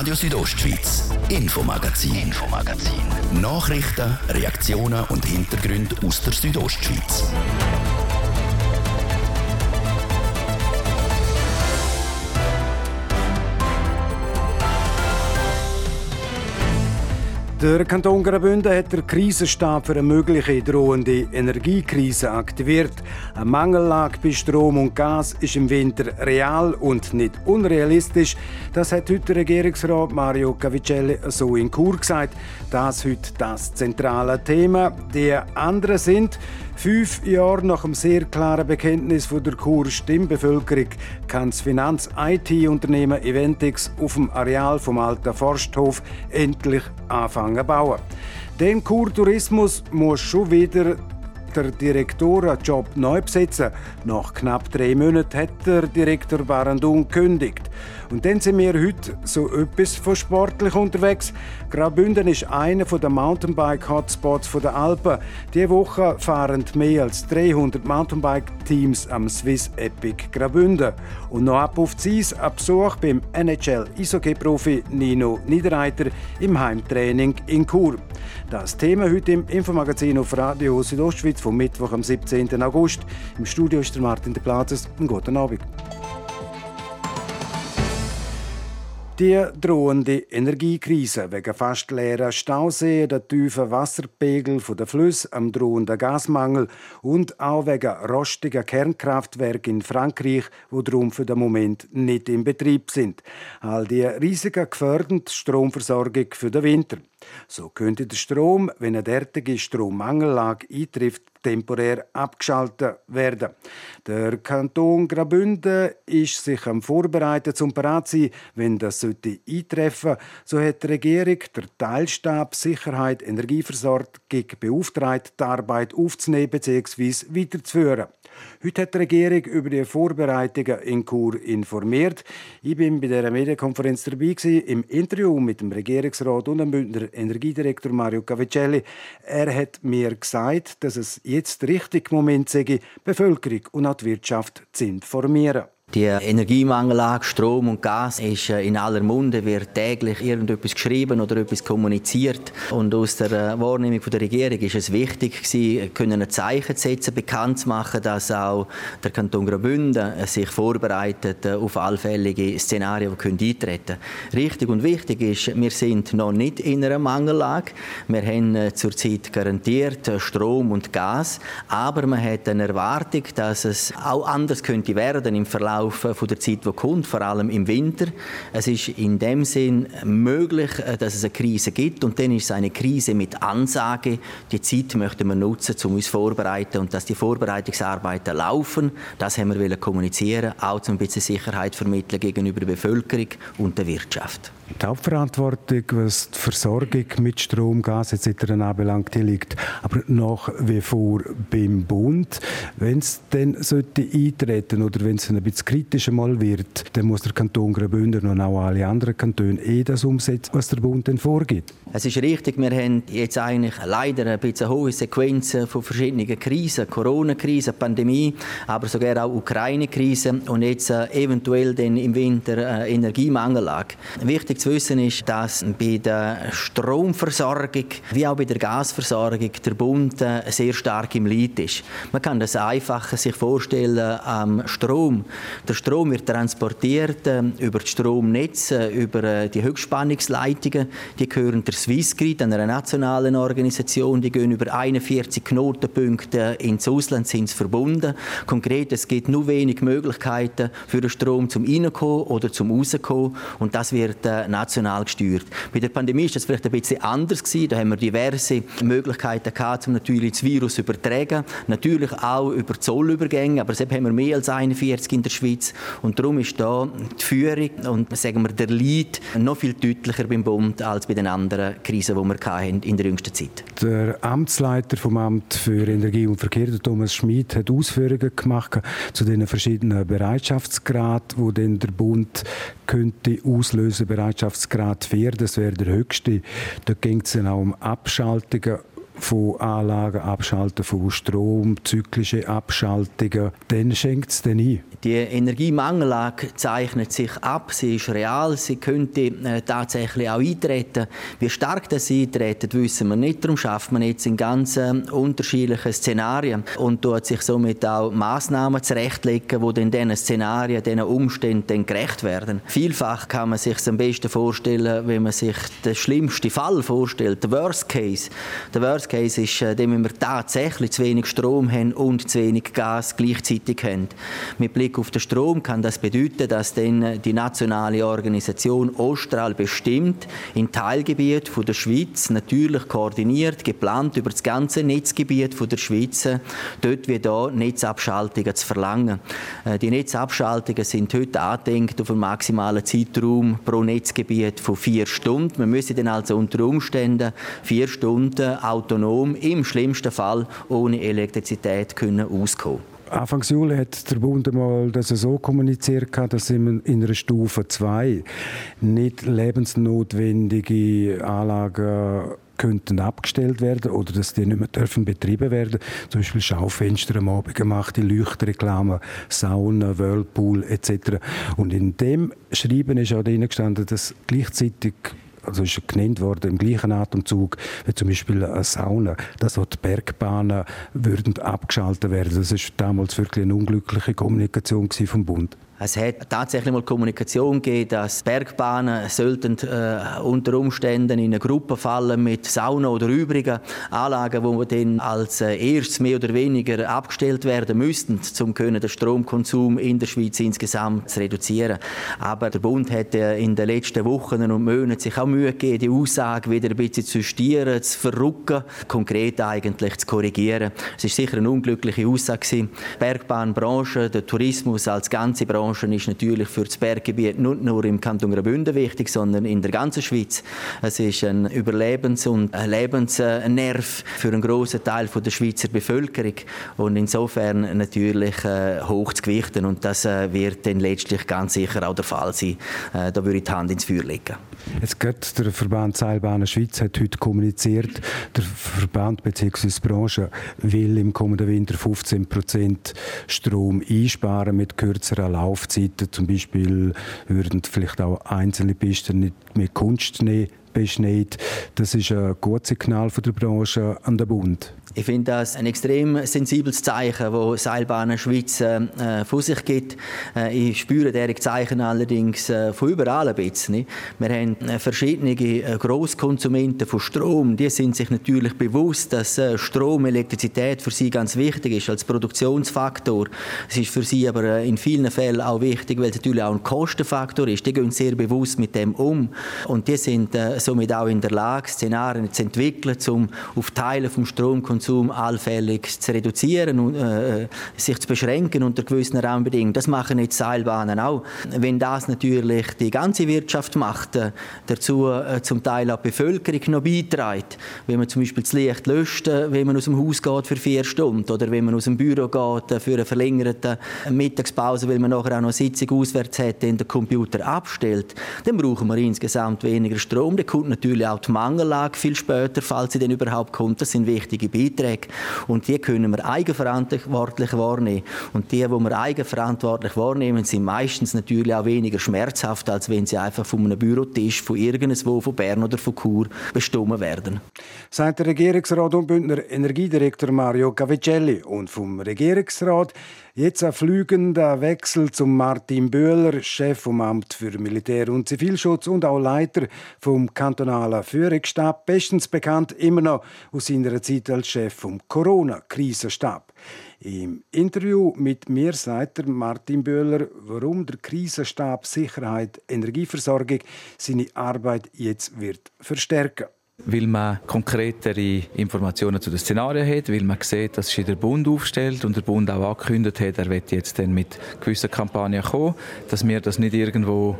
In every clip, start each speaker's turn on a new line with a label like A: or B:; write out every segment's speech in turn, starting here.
A: Radio Südostschweiz, Infomagazin, Infomagazin. Nachrichten, Reaktionen und Hintergründe aus der Südostschweiz.
B: Der Kanton Graubünden hat den Krisenstab für eine mögliche drohende Energiekrise aktiviert. Eine Mangellage bei Strom und Gas ist im Winter real und nicht unrealistisch. Das hat heute Regierungsrat Mario Cavicelli so in Kur gesagt. Das heute das zentrale Thema. Die anderen sind Fünf Jahre nach dem sehr klaren Bekenntnis von der Churer Stimmbevölkerung kann das Finanz-IT-Unternehmen Eventix auf dem Areal vom alten Forsthof endlich anfangen zu bauen. Den Kurtourismus muss schon wieder der Direktorenjob neu besetzen. Nach knapp drei Monaten hat der Direktor Barandun gekündigt. Und dann sind wir heute so etwas von sportlich unterwegs. Graubünden ist einer der Mountainbike-Hotspots der Alpen. Diese Woche fahren mehr als 300 Mountainbike-Teams am Swiss Epic Graubünden. Und noch ab auf die Eis, ab Besuch beim NHL-Eishockey-Profi Nino Niederreiter im Heimtraining in Chur. Das Thema heute im Infomagazin auf Radio Südostschweiz vom Mittwoch am 17. August. Im Studio ist der Martin de Platzes. Guten Abend. Die drohende Energiekrise wegen fast leerer Stauseen, der tiefen Wasserpegel der Flüsse, am drohenden Gasmangel und auch wegen rostiger Kernkraftwerke in Frankreich, wo darum für den Moment nicht in Betrieb sind. All die Risiken gefährden die Stromversorgung für den Winter. So könnte der Strom, wenn eine derartige Strommangellage eintrifft, temporär abgeschaltet werden. Der Kanton Graubünden ist sich am Vorbereiten zum bereit sein, wenn das sollte eintreffen. So hat die Regierung der Teilstab Sicherheit Energieversorgung beauftragt, die Arbeit aufzunehmen bzw. weiterzuführen. Heute hat die Regierung über die Vorbereitungen in Chur informiert. Ich bin bei der Medienkonferenz dabei im Interview mit dem Regierungsrat und dem Bündner Energiedirektor Mario Cavicelli. Er hat mir gesagt, dass es jetzt richtige Moment sei, die Bevölkerung und auch die Wirtschaft zu informieren.
C: Die Energiemangellage, Strom und Gas ist äh, in aller Munde, wird täglich irgendetwas geschrieben oder etwas kommuniziert. Und aus der äh, Wahrnehmung der Regierung ist es wichtig können ein Zeichen zu setzen, bekannt zu machen, dass auch der Kanton Graubünden äh, sich vorbereitet auf allfällige Szenarien, die eintreten können. Richtig und wichtig ist, wir sind noch nicht in einer Mangellage. Wir haben zurzeit garantiert Strom und Gas, aber man hat eine Erwartung, dass es auch anders könnte werden im Verlauf Verlauf von der Zeit, die kommt, vor allem im Winter. Es ist in dem Sinn möglich, äh, dass es eine Krise gibt und dann ist es eine Krise mit Ansage. Die Zeit möchten wir nutzen, um uns vorzubereiten und dass die Vorbereitungsarbeiten laufen. Das haben wir kommunizieren, auch um ein bisschen Sicherheit vermitteln gegenüber der Bevölkerung und der Wirtschaft.
B: Die Hauptverantwortung, was die Versorgung mit Strom, Gas etc. anbelangt, liegt aber nach wie vor beim Bund. Wenn es dann sollte eintreten oder wenn es ein bisschen kritischer mal wird, dann muss der Kanton Graubünden und auch alle anderen Kantone eh das umsetzen, was der Bund dann vorgibt.
C: Es ist richtig, wir haben jetzt eigentlich leider ein bisschen hohe Sequenzen von verschiedenen Krisen, Corona-Krise, Pandemie, aber sogar auch Ukraine-Krise und jetzt äh, eventuell dann im Winter äh, Energiemangellage. Wichtig zu wissen ist, dass bei der Stromversorgung wie auch bei der Gasversorgung der Bund äh, sehr stark im Lied ist. Man kann das einfacher sich vorstellen am Strom. Der Strom wird transportiert äh, über die Stromnetze, über äh, die Höchstspannungsleitungen. Die gehören der Swissgrid, einer nationalen Organisation. Die gehen über 41 Knotenpunkte ins Ausland sind verbunden. Konkret, es gibt nur wenig Möglichkeiten für den Strom zum Reinkommen oder zum Rauskommen. Und das wird äh, national gesteuert. Bei der Pandemie ist das vielleicht ein bisschen anders gewesen. Da haben wir diverse Möglichkeiten gehabt, um natürlich das Virus zu übertragen. Natürlich auch über Zollübergänge, aber selbst haben wir mehr als 41 in der Schweiz. Und darum ist da die Führung und sagen wir, der Lead noch viel deutlicher beim Bund als bei den anderen Krisen, die wir hatten in der jüngsten Zeit.
B: Der Amtsleiter vom Amt für Energie und Verkehr, Thomas Schmid, hat Ausführungen gemacht zu den verschiedenen Bereitschaftsgraden, denn der Bund könnte auslösen. Bereitschaftsgrad 4, das wäre der höchste. Da ging es dann auch um Abschaltungen von Anlagen abschalten, von Strom, zyklische Abschaltungen, dann schenkt es dann ein.
C: Die Energiemangellage zeichnet sich ab, sie ist real, sie könnte äh, tatsächlich auch eintreten. Wie stark das eintreten, wissen wir nicht. Darum schafft man jetzt in ganz äh, unterschiedlichen Szenarien und tut sich somit auch Massnahmen zurechtlegen, die dann diesen Szenarien, diesen Umständen gerecht werden. Vielfach kann man sich am besten vorstellen, wenn man sich den schlimmsten Fall vorstellt, der Worst Case. Der Worst Case ist, äh, wenn wir tatsächlich zu wenig Strom haben und zu wenig Gas gleichzeitig haben. Mit Blick auf den Strom kann das bedeuten, dass dann die nationale Organisation Ostral bestimmt in Teilgebiet von der Schweiz natürlich koordiniert, geplant über das ganze Netzgebiet von der Schweiz, dort wie da Netzabschaltungen zu verlangen. Äh, die Netzabschaltungen sind heute angedenkt auf einen maximalen Zeitraum pro Netzgebiet von vier Stunden. Wir müssen dann also unter Umständen vier Stunden autonom, im schlimmsten Fall ohne Elektrizität können auskommen.
B: Anfang Juli hat der Bund einmal das so kommuniziert, dass in einer Stufe 2 nicht lebensnotwendige Anlagen könnten abgestellt werden oder dass die nicht mehr dürfen betrieben werden. Zum Beispiel Schaufenster am Abend gemacht, die Leuchtreklame, Sauna, Whirlpool etc. Und in dem Schreiben ist auch drin gestanden, dass gleichzeitig also ist genannt worden im gleichen Atemzug wie zum Beispiel eine Sauna, dass auch die Bergbahnen würden abgeschaltet werden. Das ist damals wirklich eine unglückliche Kommunikation vom Bund.
C: Es hat tatsächlich mal Kommunikation gegeben, dass Bergbahnen sollten äh, unter Umständen in eine Gruppe fallen mit Sauna oder übrigen Anlagen, wo dann als äh, erstes mehr oder weniger abgestellt werden müssten, um den Stromkonsum in der Schweiz insgesamt zu reduzieren. Aber der Bund hat äh, in den letzten Wochen und Monaten sich auch Mühe gegeben, die Aussage wieder ein bisschen zu justieren, zu verrücken, konkret eigentlich zu korrigieren. Es ist sicher eine unglückliche Aussage Die Bergbahnbranche, der Tourismus als ganze Branche Branche ist natürlich für das Berggebiet nicht nur im Kanton Graubünden wichtig, sondern in der ganzen Schweiz. Es ist ein Überlebens- und Lebensnerv für einen grossen Teil der Schweizer Bevölkerung und insofern natürlich äh, hoch zu gewichten und das äh, wird dann letztlich ganz sicher auch der Fall sein. Äh, da würde ich die Hand ins Feuer legen.
B: Jetzt geht der Verband Seilbahnen Schweiz hat heute kommuniziert, der Verband bzw. die Branche will im kommenden Winter 15% Strom einsparen mit kürzeren Lauf Laufzeiten. Zum Beispiel würden vielleicht auch einzelne Pisten nicht mit Kunstschnee beschneit. Das ist ein gutes Signal von der Branche an den Bund.
C: Ich finde das ein extrem sensibles Zeichen, das Seilbahnen Schweiz äh, von sich gibt. Äh, ich spüre diese Zeichen allerdings äh, von überall ein bisschen. Wir haben äh, verschiedene äh, Grosskonsumenten von Strom. Die sind sich natürlich bewusst, dass äh, Strom, Elektrizität für sie ganz wichtig ist als Produktionsfaktor. Es ist für sie aber in vielen Fällen auch wichtig, weil es natürlich auch ein Kostenfaktor ist. Die gehen sehr bewusst mit dem um. Und die sind somit auch in der Lage, Szenarien zu entwickeln, um auf Teile vom Stromkonsum Konsum allfällig zu reduzieren und äh, sich zu beschränken unter gewissen Rahmenbedingungen. Das machen jetzt Seilbahnen auch. Wenn das natürlich die ganze Wirtschaft macht, äh, dazu äh, zum Teil auch die Bevölkerung noch beiträgt, wenn man zum Beispiel das Licht löscht, äh, wenn man aus dem Haus geht für vier Stunden oder wenn man aus dem Büro geht äh, für eine verlängerte Mittagspause, weil man nachher auch noch eine Sitzung auswärts hat, den der Computer abstellt, dann brauchen wir insgesamt weniger Strom. Kommt natürlich auch die Mangellage viel später, falls sie denn überhaupt kommt. Das sind wichtige Beiträge. Und die können wir eigenverantwortlich wahrnehmen. Und die, die wir eigenverantwortlich wahrnehmen, sind meistens natürlich auch weniger schmerzhaft, als wenn sie einfach von einem Bürotisch von irgendwo, von Bern oder von Chur bestimmt werden.
B: Sagt der Regierungsrat und Bündner Energiedirektor Mario Gavicelli. Und vom Regierungsrat Jetzt ein flügender Wechsel zum Martin Böhler, Chef vom Amt für Militär- und Zivilschutz und auch Leiter vom kantonalen Führungsstab, bestens bekannt immer noch aus seiner Zeit als Chef vom Corona-Krisenstab. Im Interview mit mir sagt Martin Böhler, warum der Krisenstab Sicherheit, Energieversorgung seine Arbeit jetzt wird verstärken
D: weil man konkretere Informationen zu den Szenarien hat, weil man sieht, dass sich der Bund aufstellt und der Bund auch angekündigt hat, er wird jetzt dann mit gewissen Kampagnen kommen, dass wir das nicht irgendwo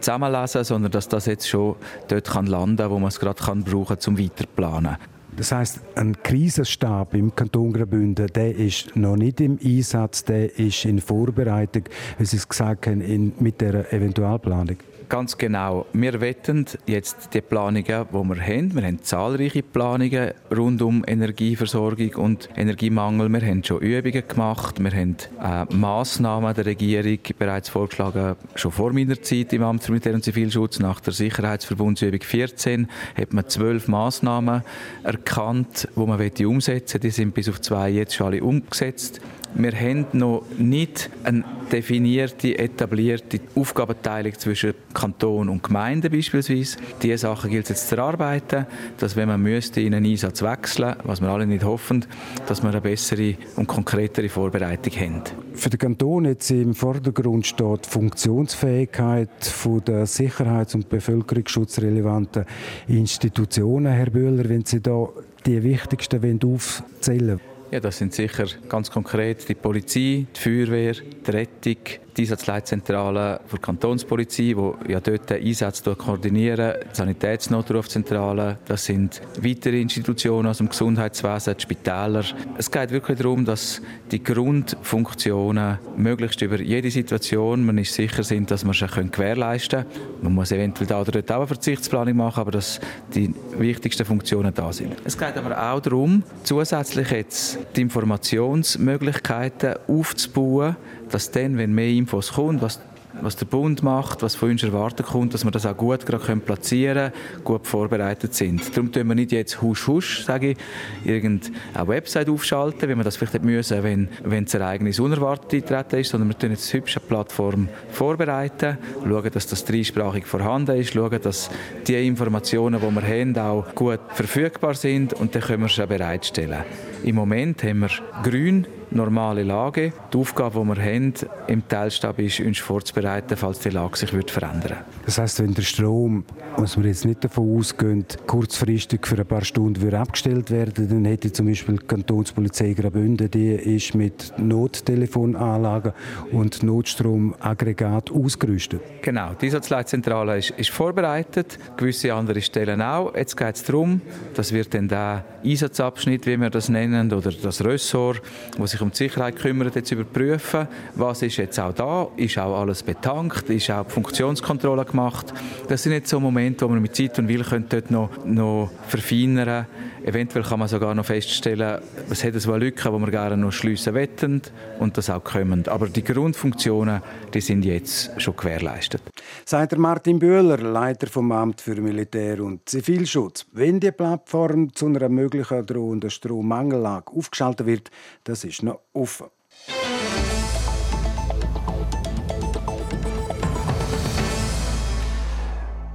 D: zusammenlesen sondern dass das jetzt schon dort kann landen wo man es gerade kann brauchen zum Weiterplanen.
B: Das heißt, ein Krisenstab im Kanton Graubünden, der ist noch nicht im Einsatz, der ist in Vorbereitung, wie Sie es gesagt haben, in, mit der Eventualplanung.
D: Ganz genau. Wir wetten jetzt die Planungen, die wir haben. Wir haben zahlreiche Planungen rund um Energieversorgung und Energiemangel. Wir haben schon Übungen gemacht. Wir haben äh, Massnahmen der Regierung bereits vorgeschlagen, schon vor meiner Zeit im Amt für Militär- und Zivilschutz. Nach der Sicherheitsverbundsübung 14 hat man zwölf Massnahmen erkannt, die man umsetzen will. Die sind bis auf zwei jetzt schon alle umgesetzt. Wir haben noch nicht eine definierte, etablierte Aufgabenteilung zwischen Kanton und Gemeinden beispielsweise. Diese Sachen gilt es jetzt zu erarbeiten, dass wenn man müsste in einen Einsatz wechseln, was wir alle nicht hoffen, dass wir eine bessere und konkretere Vorbereitung haben.
B: Für den Kanton jetzt im Vordergrund steht die Funktionsfähigkeit der sicherheits- und bevölkerungsschutzrelevanten Institutionen. Herr Böhler, wenn Sie da die wichtigsten aufzählen
D: ja, das sind sicher ganz konkret die Polizei, die Feuerwehr, die Rettung, die Einsatzleitzentrale der Kantonspolizei, die ja dort den Einsatz koordinieren, die Sanitätsnotrufzentrale, das sind weitere Institutionen aus dem Gesundheitswesen, die Spitäler. Es geht wirklich darum, dass die Grundfunktionen möglichst über jede Situation, man ist sicher sind, dass man sie gewährleisten können. Man muss eventuell da dort auch eine Verzichtsplanung machen, aber dass die wichtigsten Funktionen da sind. Es geht aber auch darum, zusätzlich jetzt die Informationsmöglichkeiten aufzubauen, dass dann, wenn mehr Infos kommt, was was der Bund macht, was von uns erwartet kommt, dass wir das auch gut gerade platzieren können, gut vorbereitet sind. Darum tun wir nicht jetzt husch husch, sage ich, irgendeine Website aufschalten, wie man das vielleicht hätte müssen, wenn, wenn das Ereignis unerwartet eintreten ist, sondern wir tun jetzt hübsch eine Plattform vorbereiten, schauen, dass das dreisprachig vorhanden ist, schauen, dass die Informationen, die wir haben, auch gut verfügbar sind und dann können wir sie bereitstellen. Im Moment haben wir grün normale Lage. Die Aufgabe, die wir haben im Teilstab, ist, uns vorzubereiten, falls die Lage sich wird verändern
B: Das heißt, wenn der Strom, was wir jetzt nicht davon ausgehen, kurzfristig für ein paar Stunden würde abgestellt werden, dann hätte zum Beispiel die Kantonspolizei Graubünden, die ist mit Nottelefonanlagen und Notstromaggregat ausgerüstet.
D: Genau, die Einsatzleitzentrale ist, ist vorbereitet, gewisse andere Stellen auch. Jetzt geht es darum, dass wir dann den Einsatzabschnitt, wie wir das nennen, oder das Ressort, das sich um die Sicherheit kümmert, jetzt überprüfen, was ist jetzt auch da, ist auch alles betankt, ist auch die Funktionskontrolle gemacht. Das sind jetzt so Momente, wo man mit Zeit und Will dort noch, noch verfeinern Eventuell kann man sogar noch feststellen, es hat so eine die wir gerne noch schliessen wollen und das auch können. Aber die Grundfunktionen, die sind jetzt schon gewährleistet.
B: Sagt Martin Böhler, Leiter vom Amt für Militär- und Zivilschutz. Wenn die Plattform zu einer möglichen drohenden Strommangellage aufgeschaltet wird, das ist noch offen.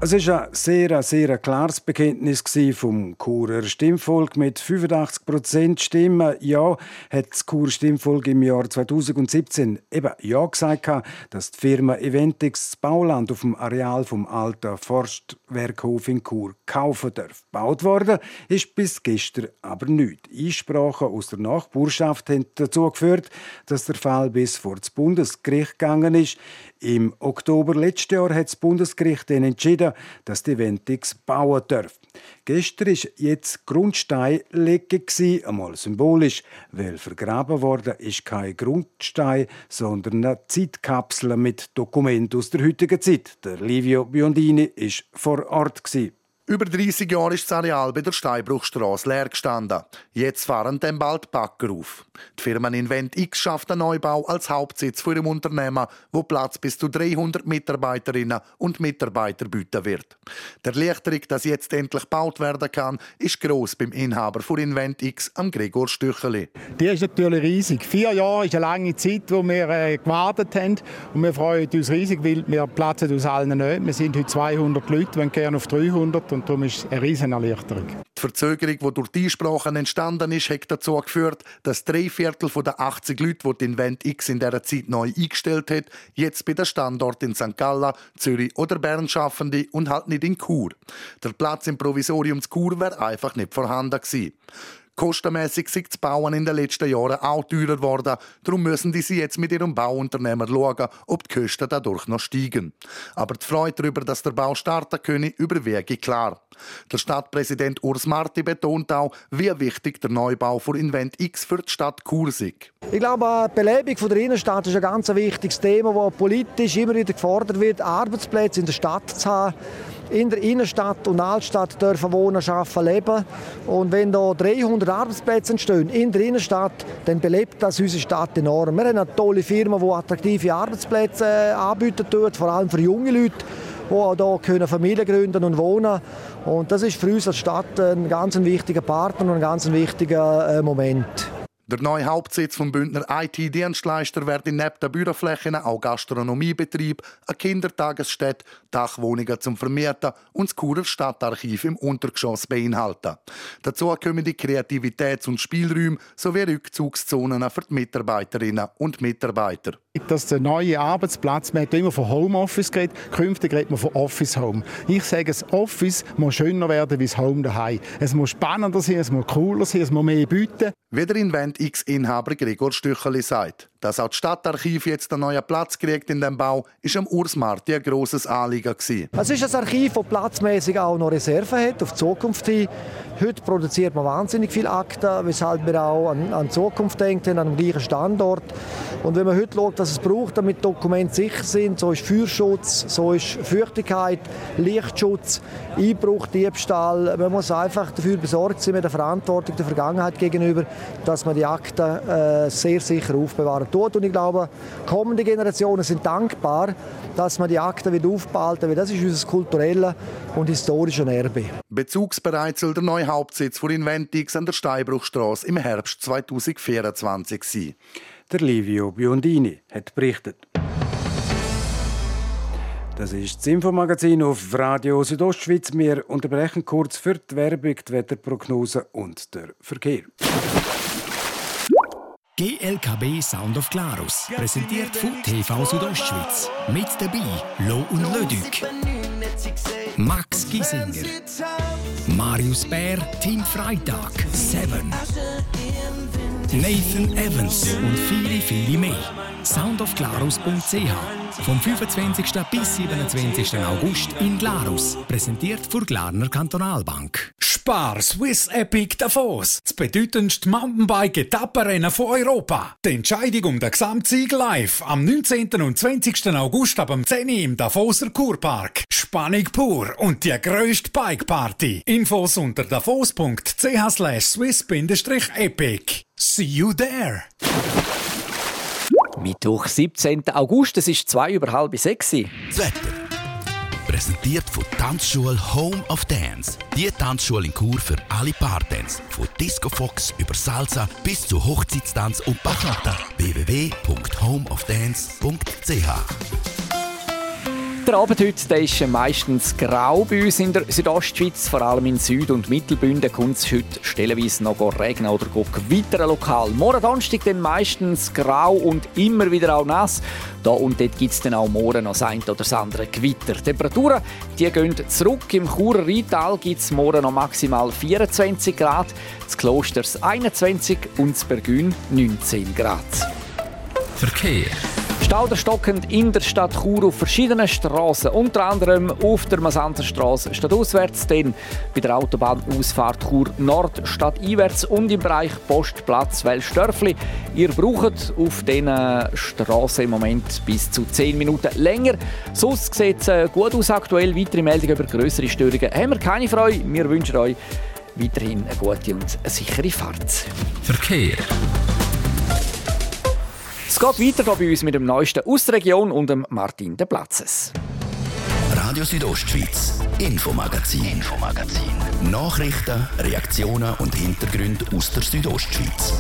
B: Es war ein sehr, sehr klares Bekenntnis vom Churer Stimmvolk mit 85 Prozent Stimmen. Ja, hat das Churer Stimmvolk im Jahr 2017 eben Ja gesagt, dass die Firma Eventix das Bauland auf dem Areal vom alten Forstwerkhof in Chur kaufen darf. Gebaut worden ist bis gestern aber nichts. Einsprachen aus der Nachbarschaft haben dazu geführt, dass der Fall bis vor das Bundesgericht gegangen ist. Im Oktober letzten Jahr hat das Bundesgericht dann entschieden, dass die Ventix bauen darf. Gestern war jetzt Grundsteinlegung, einmal symbolisch, weil vergraben worden ist kein Grundstein, sondern eine Zeitkapsel mit Dokumenten aus der heutigen Zeit. Der Livio Biondini war vor Ort. Gewesen.
E: Über 30 Jahre ist das Areal bei der Steinbruchstraße leer gestanden. Jetzt fahren dann bald Bagger auf. Die Firma Invent X schafft einen Neubau als Hauptsitz für ihrem Unternehmen, wo Platz bis zu 300 Mitarbeiterinnen und Mitarbeiter bieten wird. Der Erleichterung, dass jetzt endlich gebaut werden kann, ist gross beim Inhaber von Invent X, am Gregor Stücheli.
F: Die ist natürlich riesig. Vier Jahre ist eine lange Zeit, wo wir äh, gewartet haben. Und wir freuen uns riesig, weil wir platzen aus allen Nöten. Wir sind heute 200 Leute, wir gerne auf 300 und darum ist es eine riesen Erleichterung.
E: Die Verzögerung, die durch die Einsprachen entstanden ist, hat dazu geführt, dass drei Viertel der 80 Leute, die die Invent X in dieser Zeit neu eingestellt hat, jetzt bei den Standorten in St. Gallen, Zürich oder Bern schaffen und halt nicht in Chur. Der Platz im Provisorium zu Chur wäre einfach nicht vorhanden gewesen. Kostenmäßig sind die Bauen in den letzten Jahren auch teurer geworden. Darum müssen die sie jetzt mit ihrem Bauunternehmer schauen, ob die Kosten dadurch noch steigen. Aber die Freude darüber, dass der Bau starten könne, überwiege klar. Der Stadtpräsident Urs Marti betont auch, wie wichtig der Neubau für Invent X für die Stadt Chur ist.
G: Ich glaube, die Belebung der Innenstadt ist ein ganz wichtiges Thema, das politisch immer wieder gefordert wird, Arbeitsplätze in der Stadt zu haben in der Innenstadt und Altstadt dürfen wohnen, arbeiten, leben. Und wenn da 300 Arbeitsplätze entstehen in der Innenstadt, dann belebt das unsere Stadt enorm. Wir haben eine tolle Firma, die attraktive Arbeitsplätze äh, anbieten tut, vor allem für junge Leute die auch hier Familien gründen und wohnen Und das ist für uns als Stadt ein ganz wichtiger Partner und ein ganz wichtiger äh, Moment.
E: Der neue Hauptsitz vom Bündner IT-Dienstleister wird neben den Büroflächen auch Gastronomiebetrieb, eine Kindertagesstätte, Dachwohnungen zum Vermieten und das Churer Stadtarchiv im Untergeschoss beinhalten. Dazu kommen die Kreativitäts- und Spielräume sowie Rückzugszonen für die Mitarbeiterinnen und Mitarbeiter.
F: Das ist ein neuer Arbeitsplatz. Man hat immer von Homeoffice geredet, künftig redet man von Office Home. Ich sage, das Office muss schöner werden wie das Home daheim. Es muss spannender sein, es muss cooler sein, es muss mehr bieten.
E: Wie der Invent X-Inhaber Gregor Stücheli sagt. Dass auch das Stadtarchiv jetzt einen neuen Platz kriegt in dem Bau, ist am Urs Marti ein grosses Anliegen.
G: Es ist ein Archiv, das platzmäßig auch noch Reserven hat, auf die Zukunft hin. Heute produziert man wahnsinnig viele Akten, weshalb wir auch an, an Zukunft denken, an dem gleichen Standort. Und wenn man heute schaut, was es braucht, damit Dokumente sicher sind, so ist Feuerschutz, so ist Feuchtigkeit, Lichtschutz, Einbruch, Diebstahl. Man muss einfach dafür besorgt sein mit der Verantwortung der Vergangenheit gegenüber, dass man die Akten äh, sehr sicher aufbewahren tut. Und ich glaube, kommende Generationen sind dankbar, dass man die Akten wieder aufbehalten, weil das ist unser kulturelles und historisches Erbe.
E: Bezugsbereit soll der neue Hauptsitz von Inventix an der Steinbruchstraße im Herbst 2024 sein.
B: Der Livio Biondini hat berichtet. Das ist das Infomagazin auf Radio Südostschweiz. Wir unterbrechen kurz für die Werbung, die Wetterprognose und der Verkehr.
A: GLKB Sound of Glarus, präsentiert von TV Südostschweiz. Mit dabei Lo und Lödük. Max Giesinger. Marius Bär, Tim Freitag, Seven. Nathan Evans und viele, viele mehr. soundofglarus.ch Vom 25. bis 27. August in Glarus. Präsentiert von Glarner Kantonalbank.
H: Spar Swiss Epic Davos. Das bedeutendste Mountainbike-Etappenrennen von Europa. Die Entscheidung um den Gesamtsieg live am 19. und 20. August ab dem 10. im Davoser Kurpark. Spannung pur und die grösste Bike-Party. Infos unter davos.ch slash swiss-epic. See you there!
I: Mittwoch, 17. August, es ist zwei über halb sechs.
A: Das Wetter. Präsentiert von Tanzschule Home of Dance. Die Tanzschule in Kur für alle Partens. Von Disco Fox über Salsa bis zu Hochzeitstanz und Bachata. www.homeofdance.ch
I: der Abend heute der ist meistens grau bei uns in der Südostschweiz. Vor allem in Süd- und Mittelbünden kommt es heute stellenweise noch regnen oder gewittern lokal. Morgen Donnerstag dann meistens grau und immer wieder auch nass. Da und dort gibt es dann auch morgen noch das eine oder das andere Gewitter. Die Temperaturen die gehen zurück. Im Churer Rheintal gibt es morgen noch maximal 24 Grad, das Klosters 21 und das Bergün 19 Grad.
A: Verkehr.
I: Stauderstockend in der Stadt Chur auf verschiedenen Straßen, unter anderem auf der Masanzerstraße stadtauswärts, dann bei der Autobahnausfahrt Chur Nord stadteinwärts und im Bereich Postplatz Wellstörfli. Ihr braucht auf diesen Straßen im Moment bis zu 10 Minuten länger. Sonst sieht es äh, gut aus aktuell. Weitere Meldungen über größere Störungen haben wir keine Freude. Wir wünschen euch weiterhin eine gute und sichere Fahrt.
A: Verkehr.
I: Es geht weiter bei uns mit dem Neuesten aus der Region und dem Martin de Platzes.
A: Radio Südostschweiz, Infomagazin, Infomagazin. Nachrichten, Reaktionen und Hintergründe aus der Südostschweiz.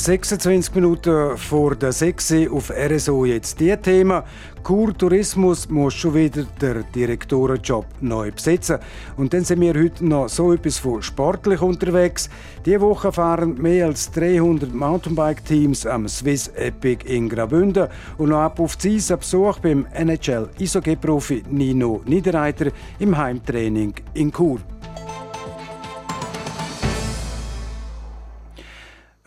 B: 26 Minuten vor der 6 auf RSO jetzt die Thema. Kurtourismus muss schon wieder der Direktorenjob neu besetzen. Und dann sind wir heute noch so etwas von sportlich unterwegs. Diese Woche fahren mehr als 300 Mountainbike-Teams am Swiss Epic in Graubünden und noch ab auf die Eis Besuch beim NHL Eishockey-Profi Nino Niederreiter im Heimtraining in Chur.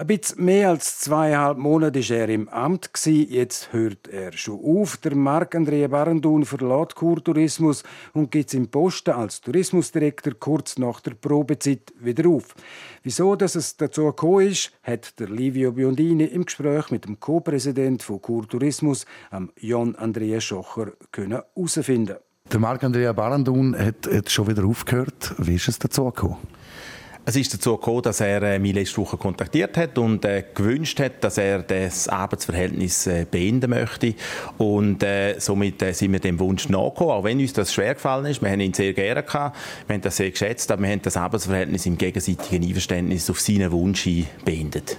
B: Ein bisschen mehr als zweieinhalb Monate war er im Amt. Jetzt hört er schon auf. Der Marc-Andrea Barendun verlässt Kurtourismus und geht im Posten als Tourismusdirektor kurz nach der Probezeit wieder auf. Wieso dass es dazu gekommen ist, hat der Livio Biondini im Gespräch mit dem Co-Präsident von Kurtourismus, Jon Andrea Schocher, herausfinden.
E: Der Marc-Andrea Barendun hat, hat schon wieder aufgehört. Wie ist es dazu gekommen?
J: Es ist dazu gekommen, dass er äh, mich letzte Woche kontaktiert hat und äh, gewünscht hat, dass er das Arbeitsverhältnis äh, beenden möchte. Und äh, somit äh, sind wir dem Wunsch nachgekommen, auch wenn uns das schwer gefallen ist. Wir haben ihn sehr gerne gehabt, wir haben das sehr geschätzt, aber wir haben das Arbeitsverhältnis im gegenseitigen Einverständnis auf seinen Wunsch hin beendet.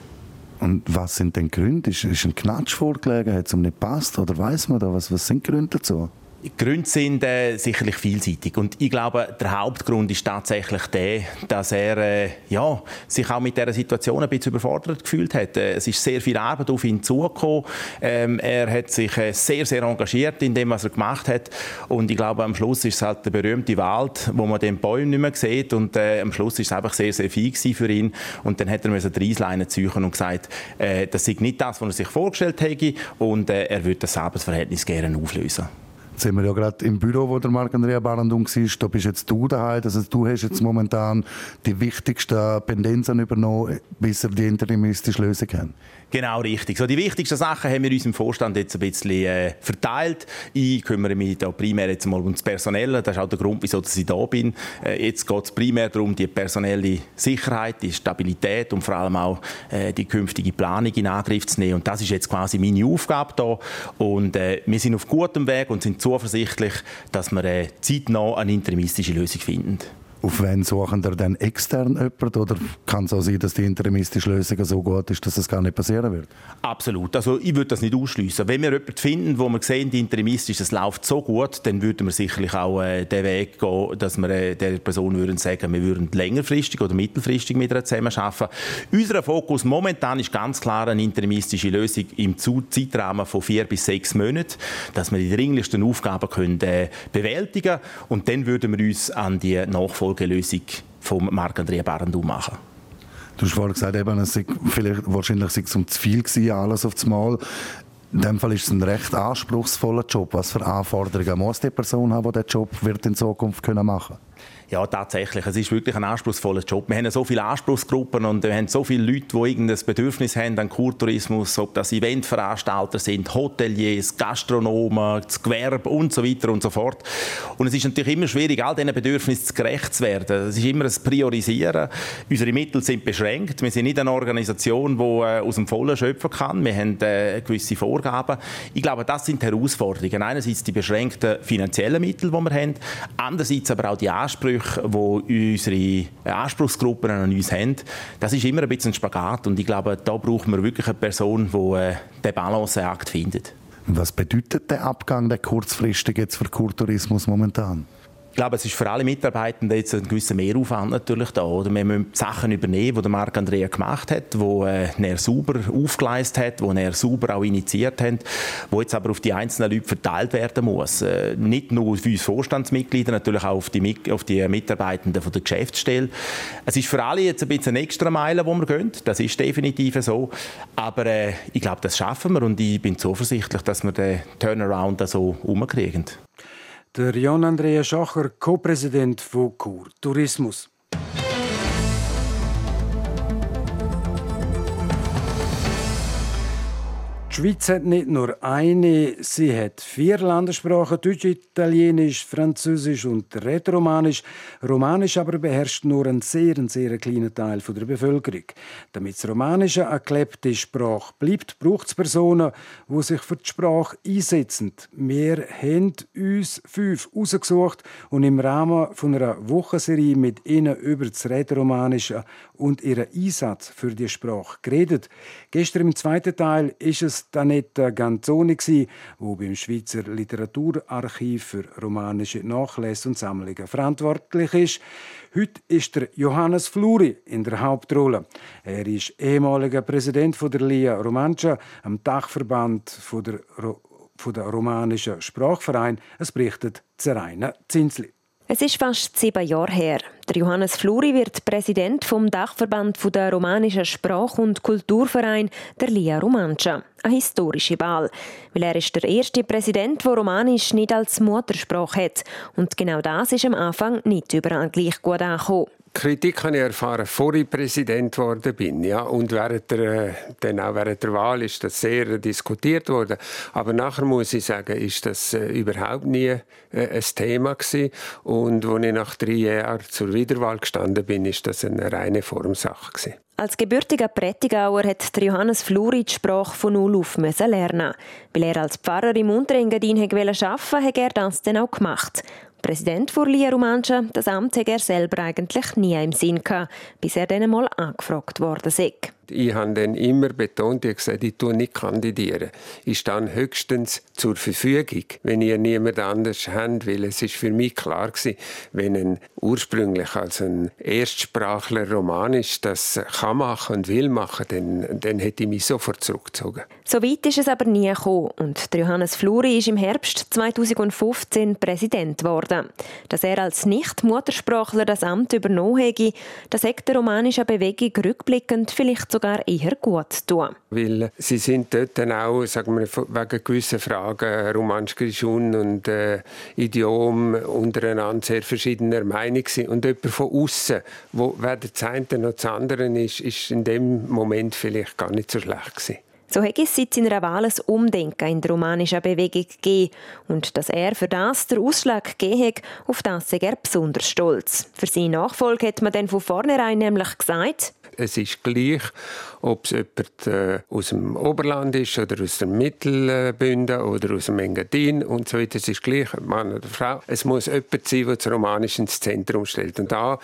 E: Und was sind denn Gründe? Ist, ist ein Knatsch vorgelegen? Hat es ihm nicht gepasst? Oder weiß man da was? Was sind Gründe dazu?
J: Die Gründe sind äh, sicherlich vielseitig und ich glaube, der Hauptgrund ist tatsächlich der, dass er äh, ja, sich auch mit dieser Situation ein bisschen überfordert gefühlt hat. Äh, es ist sehr viel Arbeit auf ihn zugekommen. Ähm, er hat sich äh, sehr, sehr engagiert in dem, was er gemacht hat und ich glaube, am Schluss ist es halt der berühmte Wald, wo man den Bäumen nicht mehr sieht und äh, am Schluss ist es einfach sehr, sehr viel für ihn und dann hat er müssen die Reisleine ziehen und gesagt, äh, das sei nicht das, was er sich vorgestellt hätte und er würde das Arbeitsverhältnis gerne auflösen.
E: Jetzt sind wir ja gerade im Büro, wo der Marc-Andrea Barandung war. Da bist jetzt du daheim. Also du hast jetzt momentan die wichtigsten Pendenzen übernommen, bis wir die interimistische Lösung haben.
J: Genau richtig. So, die wichtigsten Sachen haben wir uns im Vorstand jetzt ein bisschen äh, verteilt. Ich kümmere mich da primär jetzt mal um das Personelle. Das ist auch der Grund, wieso ich da bin. Äh, jetzt geht es primär darum, die personelle Sicherheit, die Stabilität und vor allem auch äh, die künftige Planung in Angriff zu nehmen. Und das ist jetzt quasi meine Aufgabe da. Und äh, wir sind auf gutem Weg und sind zuversichtlich, dass wir äh, zeitnah eine interimistische Lösung finden.
E: Auf wen suchen ihr dann extern jemanden? Oder kann es auch sein, dass die interimistische Lösung so gut ist, dass es gar nicht passieren wird?
J: Absolut. Also ich würde das nicht ausschließen. Wenn wir jemanden finden, wo wir sehen, die interimistisch, es läuft so gut, dann würden wir sicherlich auch äh, den Weg gehen, dass wir äh, der Person würden sagen, wir würden längerfristig oder mittelfristig mit ihr zusammenarbeiten. Unser Fokus momentan ist ganz klar eine interimistische Lösung im Zeitrahmen von vier bis sechs Monaten, dass wir die dringlichsten Aufgaben können, äh, bewältigen können. Und dann würden wir uns an die Nachfolge Nachfolgelösung von Marc-Andrea Barandou machen.
E: Du hast vorhin gesagt, eben, es sei vielleicht, wahrscheinlich sei es um zu viel gewesen, alles auf das Mal. In dem Fall ist es ein recht anspruchsvoller Job. Was für Anforderungen muss die Person haben, die diesen Job wird in Zukunft machen können?
J: Ja, tatsächlich. Es ist wirklich ein anspruchsvoller Job. Wir haben so viele Anspruchsgruppen und wir haben so viele Leute, die irgendein Bedürfnis haben an Kultourismus, ob das Eventveranstalter sind, Hoteliers, Gastronomen, das Gewerbe und so weiter und so fort. Und es ist natürlich immer schwierig, all diesen Bedürfnissen gerecht zu werden. Es ist immer ein Priorisieren. Unsere Mittel sind beschränkt. Wir sind nicht eine Organisation, die äh, aus dem Vollen schöpfen kann. Wir haben äh, gewisse Vorgaben. Ich glaube, das sind Herausforderungen. Einerseits die beschränkten finanziellen Mittel, die wir haben, andererseits aber auch die Ansprüche Ansprüche, die unsere Anspruchsgruppen an uns haben, das ist immer ein bisschen ein Spagat. Und ich glaube, da braucht man wirklich eine Person, die äh, den Balanceakt findet.
E: Was bedeutet der Abgang, der kurzfristig jetzt für Kulturismus momentan?
J: Ich glaube, es ist für alle Mitarbeitenden jetzt ein gewisser Mehraufwand natürlich da. Oder? Wir müssen Sachen übernehmen, die Marc Andrea gemacht hat, die äh, er sauber aufgeleistet hat, die er sauber auch initiiert hat, die jetzt aber auf die einzelnen Leute verteilt werden muss. Äh, nicht nur für uns Vorstandsmitglieder, natürlich auch auf die, auf die Mitarbeitenden von der Geschäftsstelle. Es ist für alle jetzt ein bisschen eine extra Meile, wo wir gehen. Das ist definitiv so. Aber äh, ich glaube, das schaffen wir und ich bin zuversichtlich, dass wir den Turnaround so umkriegen.
B: Der Jan Andrea Schacher, Co-Präsident von Kur Tourismus. Die Schweiz hat nicht nur eine, sie hat vier Landessprachen, Deutsch, Italienisch, Französisch und Rätoromanisch. Romanisch aber beherrscht nur ein sehr, sehr kleiner Teil der Bevölkerung. Damit das Romanische eine gelebte Sprache bleibt, braucht es Personen, die sich für die Sprache einsetzen. Wir haben uns fünf ausgesucht und im Rahmen von einer Wochenserie mit ihnen über das Rätoromanische und ihren Einsatz für die Sprache geredet. Gestern im zweiten Teil ist es Danetta Ganzoni, wo beim Schweizer Literaturarchiv für romanische Nachlässe und Sammlungen verantwortlich ist. Heute ist Johannes Fluri in der Hauptrolle. Er ist ehemaliger Präsident der Lia Romancia, am Dachverband der, Ro romanischen Sprachverein. Es berichtet Zeraina Zinsli.
K: Es ist fast sieben Jahre her. Der Johannes Fluri wird Präsident vom Dachverband der romanischen Sprach- und Kulturverein der Lia Romancia. Eine historische Wahl, weil er ist der erste Präsident, der Romanisch nicht als Muttersprache hat. Und genau das ist am Anfang nicht überall gleich gut angekommen.
L: Kritik habe ich erfahren, bevor ich Präsident geworden bin. Ja, und während der, dann auch während der Wahl ist das sehr diskutiert worden. Aber nachher muss ich sagen, ist das äh, überhaupt nie äh, ein Thema gewesen. Und als ich nach drei Jahren zur Wiederwahl gestanden bin, ist das eine reine Formsache gewesen.
K: Als gebürtiger Prättigauer hat Johannes Fluri die Sprache von null auf lernen. Weil er als Pfarrer im Unterengadin arbeiten wollte, hat er das dann auch gemacht. Präsident von Lia Romancia, das Amt hat er selber eigentlich nie im Sinn gehabt, bis er dann einmal angefragt worden ist.
L: Ich habe dann immer betont, ich gesagt, ich tue nicht kandidieren. Ich stehe höchstens zur Verfügung, wenn ihr niemand anders habt, weil es ist für mich klar gewesen, wenn ein ursprünglich als ein Erstsprachler Romanisch das kann machen und will machen, dann, dann hätte ich mich sofort zurückgezogen.
K: So weit ist es aber nie gekommen und Johannes Fluri ist im Herbst 2015 Präsident geworden. Dass er als Nicht-Muttersprachler das Amt übernommen hätte, das hat der romanischen Bewegung rückblickend vielleicht sogar eher gut tun.
L: Weil sie sind dort dann auch, sagen wir, wegen gewissen Fragen, romanisch und äh, Idiom untereinander sehr verschiedener Meinung sind. Und jemand von außen, wo weder das eine noch das andere ist, ist in dem Moment vielleicht gar nicht so schlecht gewesen.
K: So hat es seit seiner Wahl ein Umdenken in der romanischen Bewegung gegeben. Und dass er für das den Ausschlag gegeben hat, auf das sei er besonders stolz. Für seine Nachfolge hat man dann von vornherein nämlich gesagt,
L: es ist gleich, ob es jemand äh, aus dem Oberland ist oder aus dem Mittelbünden oder aus dem Engadin und so weiter. Es ist gleich, Mann oder Frau. Es muss jemand sein, der das Romanisch ins Zentrum stellt. Und da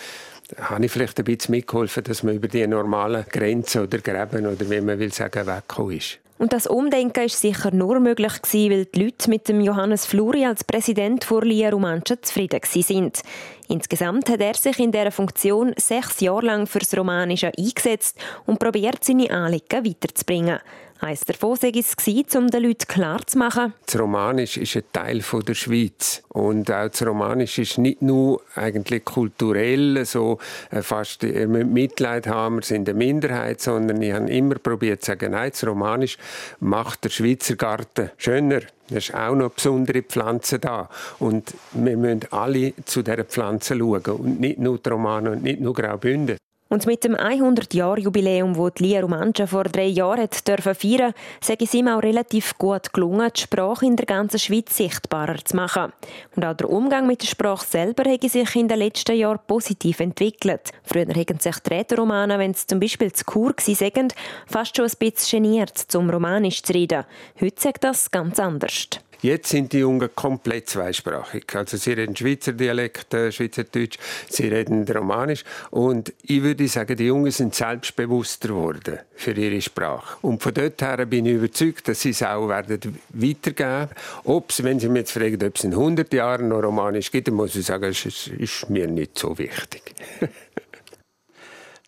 L: habe ich vielleicht ein bisschen mitgeholfen, dass man über die normalen Grenzen oder Gräben oder wie man will sagen, weggekommen ist.
K: Und das Umdenken ist sicher nur möglich gewesen, weil die Leute mit dem Johannes Fluri als Präsident vor Lia Romancia zufrieden sind. Insgesamt hat er sich in dieser Funktion sechs Jahre lang fürs Romanische eingesetzt und probiert, seine Anliegen weiterzubringen. Eines davon war es, um den Leuten klarzumachen,
L: das Romanisch ist ein Teil der Schweiz. Und auch das Romanisch ist nicht nur eigentlich kulturell so äh, fast müsst Mitleid haben, wir sind eine Minderheit, sondern ich habe immer probiert zu sagen, nein, das Romanisch macht der Schweizer Garten schöner. Es ist auch noch besondere Pflanzen da. Und wir müssen alle zu dieser Pflanze schauen. Und nicht nur die Romanen und nicht nur Graubünden.
K: Und mit dem 100-Jahr-Jubiläum, das die Lia Romancia vor drei Jahren dürfen feiern sei es ihm auch relativ gut gelungen, die Sprache in der ganzen Schweiz sichtbarer zu machen. Und auch der Umgang mit der Sprache selber hat sich in den letzten Jahren positiv entwickelt. Früher haben sich die Rätoromaner, wenn sie zum Beispiel zu Kur waren, fast schon ein bisschen geniert, zum Romanisch zu reden. Heute sagt das ganz anders.
L: Jetzt sind die Jungen komplett zweisprachig. Also sie reden Schweizer Dialekt, äh, Schweizerdeutsch, sie reden Romanisch. Und ich würde sagen, die Jungen sind selbstbewusster geworden für ihre Sprache. Und von dort her bin ich überzeugt, dass sie es auch werden weitergeben. Ob wenn Sie mich jetzt fragen, ob es in 100 Jahren noch Romanisch gibt, dann muss ich sagen, es ist mir nicht so wichtig.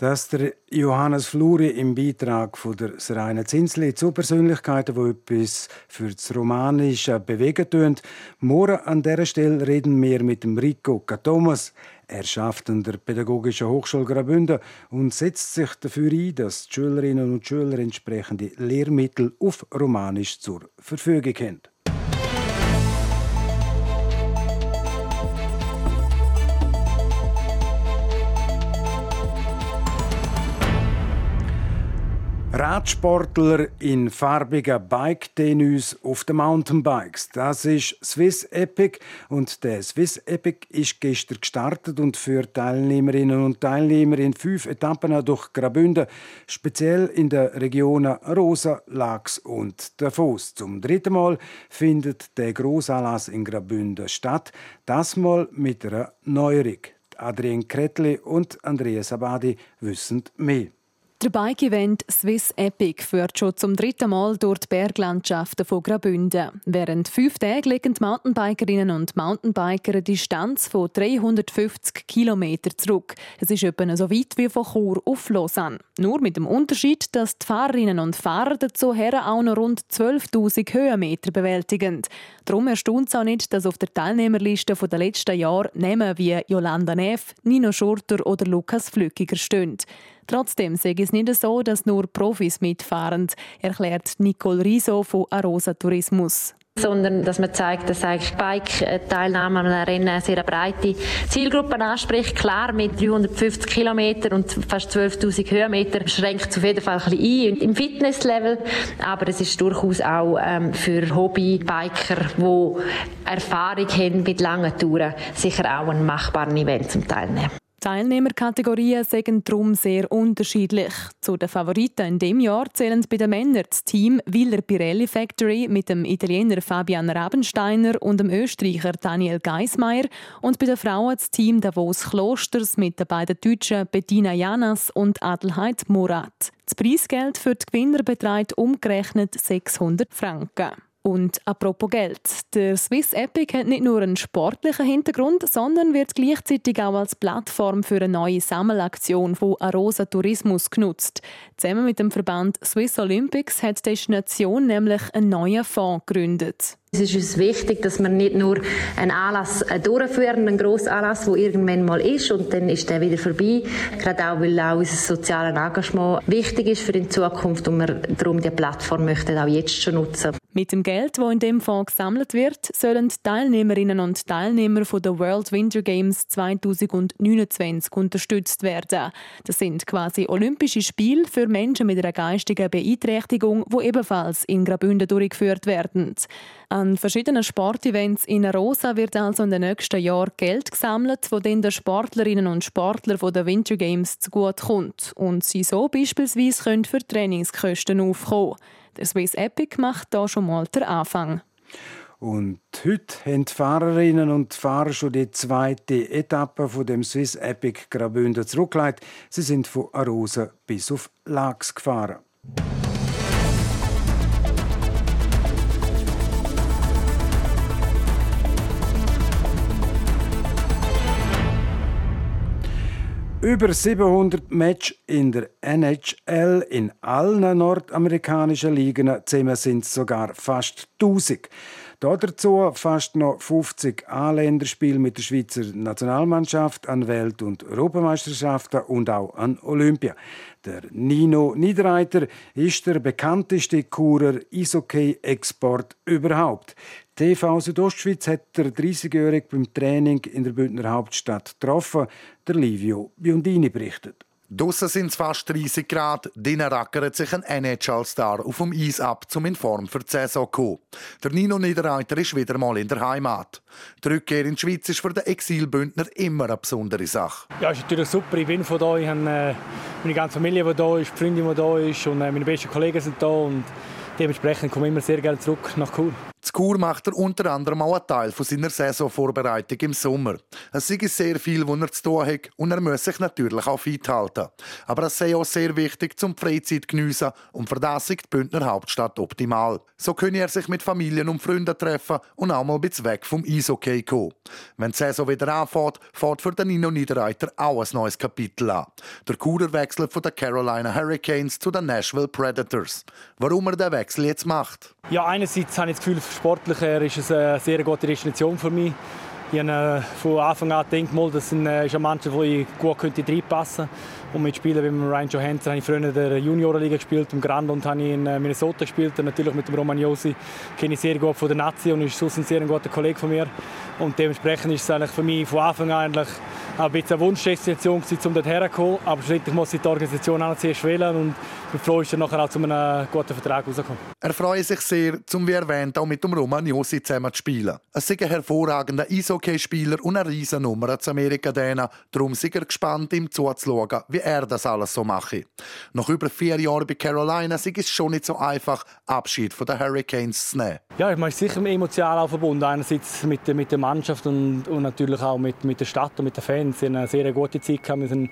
B: dass der Johannes Fluri im Beitrag von der Seraine Zinsli zu Persönlichkeiten, die etwas für das Romanische bewegen tun. Morgen an dieser Stelle reden wir mit dem Rico Katomas. Er schafft an der Pädagogischen Hochschule Graubünden und setzt sich dafür ein, dass die Schülerinnen und Schüler entsprechende Lehrmittel auf Romanisch zur Verfügung haben. Radsportler in farbigen Bike-Tenus auf den Mountainbikes. Das ist Swiss Epic und der Swiss Epic ist gestern gestartet und für Teilnehmerinnen und Teilnehmer in fünf Etappen durch Graubünden, speziell in den Regionen Rosa, Lax und Davos. Zum dritten Mal findet der Grossanlass in Graubünden statt, das mal mit einer Neuerung. Adrien Kretli und Andreas Abadi wissen mehr.
M: Der Bike-Event Swiss Epic führt schon zum dritten Mal durch die Berglandschaften von Graubünden. Während fünf Tage legen die Mountainbikerinnen und Mountainbiker eine Distanz von 350 km zurück. Es ist etwa so weit wie von Chur auf Lausanne. Nur mit dem Unterschied, dass die Fahrerinnen und Fahrer dazu auch noch rund 12.000 Höhenmeter bewältigen. Darum erstaunt es auch nicht, dass auf der Teilnehmerliste der letzten Jahre Namen wie Jolanda Neff, Nino Schurter oder Lukas Flückiger stehen. Trotzdem sei es nicht so, dass nur Profis mitfahren, erklärt Nicole Riso von Arosa Tourismus
N: sondern dass man zeigt, dass eigentlich Bike-Teilnahme an einem Rennen eine sehr breite Zielgruppe anspricht. Klar, mit 350 Kilometern und fast 12.000 Höhenmeter schränkt es auf jeden Fall ein bisschen ein im Fitnesslevel, aber es ist durchaus auch ähm, für Hobby-Biker, die Erfahrung haben mit langen Touren, sicher auch ein machbares Event zum Teilnehmen.
M: Teilnehmerkategorien sind darum sehr unterschiedlich. Zu den Favoriten in dem Jahr zählen bei den Männern das Team Willer Pirelli Factory mit dem Italiener Fabian Rabensteiner und dem Österreicher Daniel Geismeier und bei den Frauen das Team Davos Klosters mit den beiden Deutschen Bettina Janas und Adelheid Murat. Das Preisgeld für die Gewinner beträgt umgerechnet 600 Franken. Und apropos Geld. Der Swiss Epic hat nicht nur einen sportlichen Hintergrund, sondern wird gleichzeitig auch als Plattform für eine neue Sammelaktion von Arosa Tourismus genutzt. Zusammen mit dem Verband Swiss Olympics hat die Destination nämlich einen neuen Fonds gegründet.
N: Es ist uns wichtig, dass wir nicht nur einen Anlass äh, durchführen, einen grossen Anlass, der irgendwann mal ist und dann ist der wieder vorbei. Gerade auch, weil auch unser soziales Engagement wichtig ist für die Zukunft und wir darum die Plattform möchten auch jetzt schon nutzen.
M: Mit dem Geld, das in dem Fonds gesammelt wird, sollen Teilnehmerinnen und Teilnehmer von der World Winter Games 2029 unterstützt werden. Das sind quasi Olympische Spiele für Menschen mit einer geistigen Beeinträchtigung, die ebenfalls in Graubünden durchgeführt werden. An verschiedenen Sportevents in Rosa wird also in den nächsten Jahren Geld gesammelt, das den Sportlerinnen und Sportlern der Winter Games zugute kommt und sie so beispielsweise können für Trainingskosten aufkommen. Der Swiss Epic macht da schon mal den Anfang.
B: Und heute haben die Fahrerinnen und Fahrer schon die zweite Etappe von dem Swiss Epic Graubünden zurückgelegt. Sie sind von Arosa bis auf Lax gefahren. Über 700 Matches in der NHL in allen nordamerikanischen Ligen zusammen sind es sogar fast 1000. Dazu fast noch 50 A-Länderspiele mit der Schweizer Nationalmannschaft an Welt- und Europameisterschaften und auch an Olympia. Der Nino Niederreiter ist der bekannteste Kurer Eishockey-Export überhaupt. TV Südostschweiz hat der 30-Jährige beim Training in der Bündner Hauptstadt getroffen. Der Livio Biondini berichtet.
E: Draussen sind es fast 30 Grad, drinnen rackert sich ein NHL-Star auf dem Eis ab, um in Form für die Saison zu kommen. Der Nino Niederreiter ist wieder mal in der Heimat. Die Rückkehr in die Schweiz ist für den Exilbündner immer eine besondere Sache.
O: Ja, es ist natürlich super. Ich bin von hier. Ich habe äh, meine ganze Familie, die hier ist, die Freundin, die hier ist und äh, meine besten Kollegen sind hier. Und dementsprechend komme ich immer sehr gerne zurück nach Chur.
E: Zu Chur macht er unter anderem auch einen Teil von seiner Saisonvorbereitung im Sommer. Es sei sehr viel, was er zu tun hat und er muss sich natürlich auch fit halten. Aber es sei auch sehr wichtig, zum Freizeit geniessen und für das ist die Bündner Hauptstadt optimal. So könne er sich mit Familien und Freunden treffen und auch mal ein bisschen weg vom Eishockey kommen. Wenn die Saison wieder anfängt, fährt für den Nino Niederreiter auch ein neues Kapitel an. Der Churer wechselt von den Carolina Hurricanes zu den Nashville Predators. Warum er den Wechsel jetzt macht?
O: Ja, einerseits habe ich das Gefühl, sportlich ist es eine sehr gute Destination für mich. Ich habe äh, von Anfang an gedacht, das äh, ist eine Mannschaft, wo ich gut reinpassen könnte. Und mit Spielern wie Ryan Johansson habe ich früher in der Juniorenliga gespielt, im Grand und habe ich in äh, Minnesota gespielt. Und natürlich mit dem Romagnosi kenne ich sehr gut von der Nazi und ist sonst ein sehr guter Kollege von mir. Und dementsprechend ist es eigentlich für mich von Anfang an eigentlich ein bisschen eine Wunschdestination um dort herzukommen. Aber schlussendlich muss ich die Organisation auch zuerst wählen und ich dass er nachher auch zu einem guten Vertrag rauskommt.
E: Er freut sich sehr, zum wie erwähnt auch mit dem Romagnosi zusammen zu spielen. Er ist ein hervorragender Eishockeyspieler und eine riesen Nummer zu Amerika. Darum ist er gespannt, ihm zuzuschauen, wie er das alles so mache. Nach über vier Jahren bei Carolina ist es schon nicht so einfach, Abschied von den Hurricanes zu nehmen.
O: Ja, ich meine, sicher emotional auch verbunden. Einerseits mit, mit der Mannschaft und, und natürlich auch mit, mit der Stadt und mit den Fans haben. Sie haben eine sehr gute Zeit gehabt. Wir sind,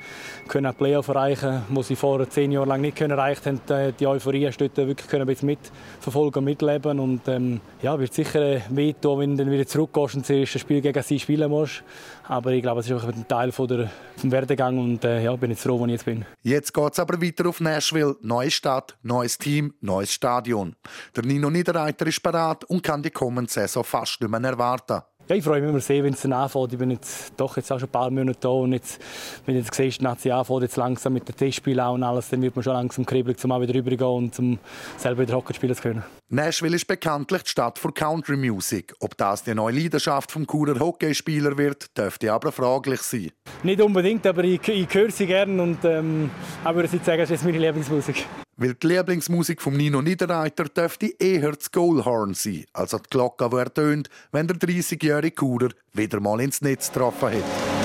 O: können Playoff erreichen, wo sie vor zehn Jahren lang nicht erreicht haben. Äh, die Euphorie hast du wirklich können bisschen mitverfolgen mitleben. Und ähm, ja, wird sicher wehtun, wenn du dann wieder zurückgehst und das Spiel gegen sie spielen musst. Aber ich glaube, es ist einfach ein Teil von der, vom Werdegang und äh, ja, bin jetzt froh, wo ich jetzt bin.
E: Jetzt geht es aber weiter auf Nashville. Neue Stadt, neues Team, neues Stadion. Der Nino Niederreiter ist bereit und kann die kommende Saison fast nicht mehr erwarten.
O: Ja, ich freue mich immer sehr, wenn es dann anfängt. Ich bin jetzt doch jetzt auch schon ein paar Monate da und jetzt, wenn du jetzt siehst, Nazi anfängt jetzt langsam mit den Testspielen und alles, dann wird man schon langsam kribbelig, um auch wieder rübergehen und zum selber wieder Hockey spielen zu können.
E: Nashville ist bekanntlich die Stadt für Country Music. Ob das die neue Leidenschaft vom Churer Hockeyspieler wird, dürfte aber fraglich sein.
O: Nicht unbedingt, aber ich, ich höre sie gerne und ähm, ich würde sagen, das ist meine Lieblingsmusik.
E: Weil die Lieblingsmusik von Nino Niederreiter dürfte eher das Goalhorn sein, also die Glocke, die ertönt, wenn der 30-jährige Kurer wieder mal ins Netz getroffen hat.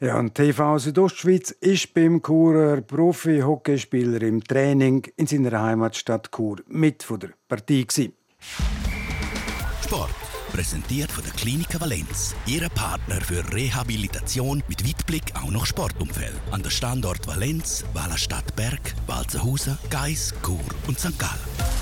B: Ja, und TV Südostschweiz ist beim Churer Profi-Hockeyspieler im Training in seiner Heimatstadt Chur mit von der Partie. Gewesen.
A: Sport. Präsentiert von der Klinik Valenz. Ihre Partner für Rehabilitation mit Weitblick auch noch Sportumfeld. An der Standort Valenz, Wallerstadt Berg, Walzenhausen, Geis, Chur und St. Gallen.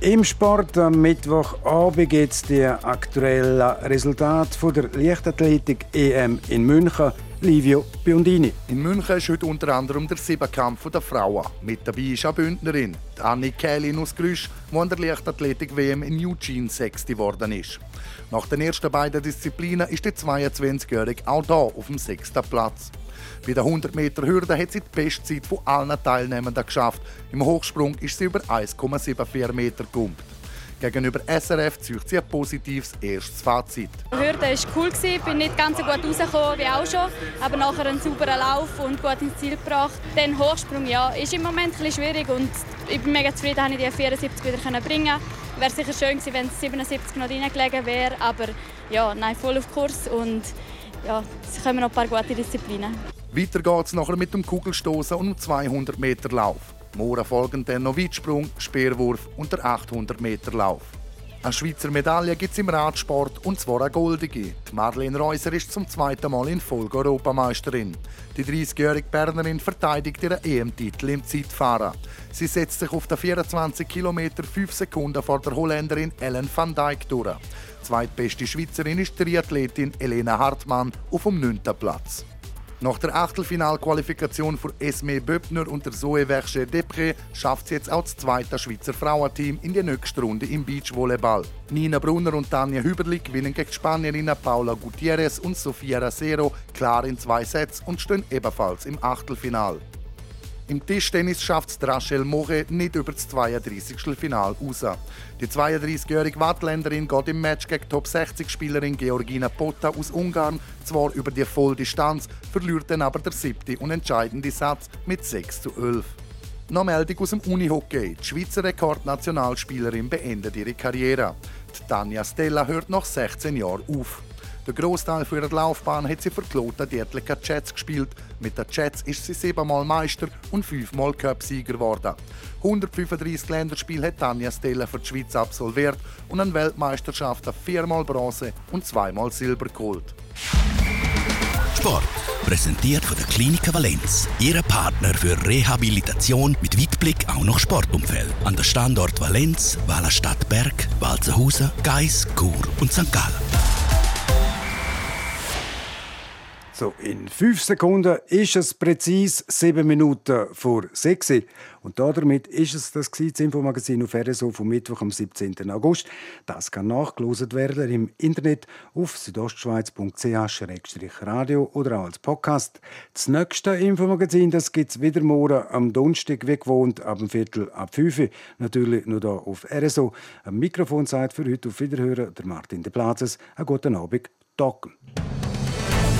B: Im Sport am Mittwochabend gibt es die aktuellen Resultate der Leichtathletik EM in München. Livio Biondini.
E: In München ist heute unter anderem der Siebenkampf der Frauen. Mit dabei ist eine Bündnerin, Annie Kählin aus Grüsch, die an der Leichtathletik-WM in Eugene sechste geworden ist. Nach den ersten beiden Disziplinen ist die 22-Jährige auch hier auf dem sechsten Platz. Bei der 100 Meter Hürde hat sie die Bestzeit von allen Teilnehmenden geschafft. Im Hochsprung ist sie über 1,74 Meter gekumpt. Gegenüber SRF zieht sie ein positives erstes Fazit.
P: Die Hürde war cool, ich bin nicht ganz so gut rausgekommen wie auch schon, aber nachher einen sauberen Lauf und gut ins Ziel gebracht. Den Hochsprung ja, ist im Moment ein schwierig und ich bin mega zufrieden, dass ich die 74 wieder bringen konnte. Wäre sicher schön gewesen, wenn es 77 noch reingelegen wäre, aber ja, nein, voll auf Kurs und ja, es kommen noch ein paar gute Disziplinen.
E: Weiter geht es nachher mit dem Kugelstoßen und dem 200 Meter Lauf. Morgen folgen dann noch Weitsprung, Speerwurf und der 800 Meter Lauf. Eine Schweizer Medaille gibt es im Radsport und zwar eine goldige. Die Marlene Reuser ist zum zweiten Mal in Folge Europameisterin. Die 30-jährige Bernerin verteidigt ihren EM-Titel im Zeitfahren. Sie setzt sich auf den 24 Kilometer 5 Sekunden vor der Holländerin Ellen van Dijk durch. Zweitbeste Schweizerin ist die Triathletin Elena Hartmann auf dem 9. Platz. Nach der Achtelfinalqualifikation für Esme Böbner und der Zoe Verger Depré schafft sie jetzt auch das zweite Schweizer Frauenteam in die nächste Runde im Beachvolleyball. Nina Brunner und Tanja Hüberli gewinnen gegen die Spanierinnen Paula Gutierrez und Sofia Racero klar in zwei Sets und stehen ebenfalls im Achtelfinal. Im Tischtennis schafft es Rachel Moche nicht über das 32. Final raus. Die 32-jährige Wattländerin geht im Match gegen Top-60-Spielerin Georgina Potta aus Ungarn zwar über die Volldistanz, verliert dann aber der siebte und entscheidende Satz mit 6 zu 11. Noch Meldung aus dem Unihockey. Die Schweizer Rekordnationalspielerin beendet ihre Karriere. Die Tanja Stella hört nach 16 Jahren auf. Der Großteil für ihre Laufbahn hat sie für Kloten Dietliker Jets gespielt. Mit den Jets ist sie siebenmal Meister und fünfmal Cup-Sieger geworden. 135 Länderspiele hat Tanja Stella für die Schweiz absolviert und an Weltmeisterschaften viermal Bronze und zweimal Silber geholt.
A: Sport. Präsentiert von der Klinik Valenz. Ihre Partner für Rehabilitation mit Weitblick auch noch Sportumfeld. An der Standort Valenz, Wallerstadt Berg, Walzenhausen, Geis, Chur und St. Gallen.
B: So, in fünf Sekunden ist es präzise sieben Minuten vor sechs. Und damit ist es das, das Infomagazin auf RSO vom Mittwoch am 17. August. Das kann nachgelost werden im Internet auf südostschweiz.ch-radio oder auch als Podcast. Das nächste Infomagazin gibt es wieder morgen am Donnerstag, wie gewohnt, ab dem Viertel ab 5 Uhr. Natürlich nur hier auf RSO. Am Mikrofon sagt für heute auf Wiederhören der Martin de Plazes. Einen guten Abend. Talken.